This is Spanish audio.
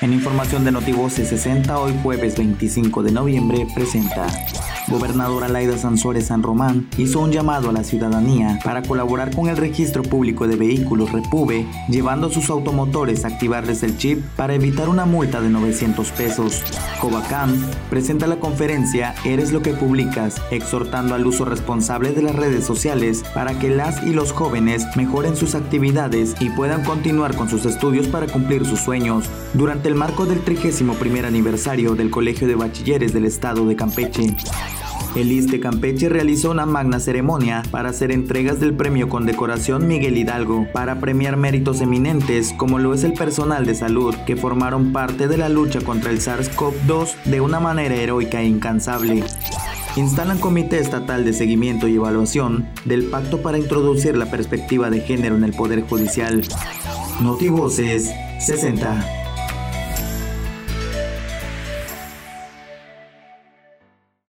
En información de Notivoce 60, hoy jueves 25 de noviembre, presenta. Gobernadora Laida Sansores San Román hizo un llamado a la ciudadanía para colaborar con el Registro Público de Vehículos Repube, llevando sus automotores a activarles el chip para evitar una multa de 900 pesos. Covacam presenta la conferencia Eres lo que publicas, exhortando al uso responsable de las redes sociales para que las y los jóvenes mejoren sus actividades y puedan continuar con sus estudios para cumplir sus sueños. Durante el marco del 31 aniversario del Colegio de Bachilleres del Estado de Campeche. El ISTE Campeche realizó una magna ceremonia para hacer entregas del premio condecoración Miguel Hidalgo para premiar méritos eminentes como lo es el personal de salud que formaron parte de la lucha contra el SARS-CoV-2 de una manera heroica e incansable instalan Comité Estatal de Seguimiento y Evaluación del Pacto para introducir la perspectiva de género en el Poder Judicial. Notivoces 60.